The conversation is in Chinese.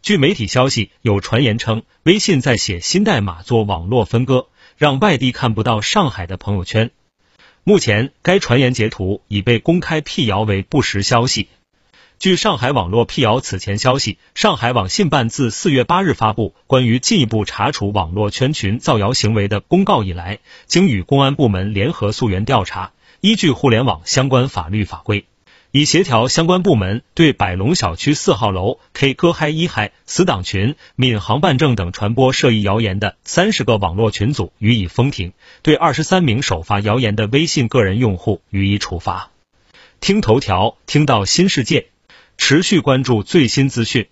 据媒体消息，有传言称微信在写新代码做网络分割，让外地看不到上海的朋友圈。目前，该传言截图已被公开辟谣为不实消息。据上海网络辟谣此前消息，上海网信办自四月八日发布关于进一步查处网络圈群造谣行为的公告以来，经与公安部门联合溯源调查，依据互联网相关法律法规。已协调相关部门对百龙小区四号楼 K 歌嗨一嗨死党群、闵行办证等传播涉疫谣言的三十个网络群组予以封停，对二十三名首发谣言的微信个人用户予以处罚。听头条，听到新世界，持续关注最新资讯。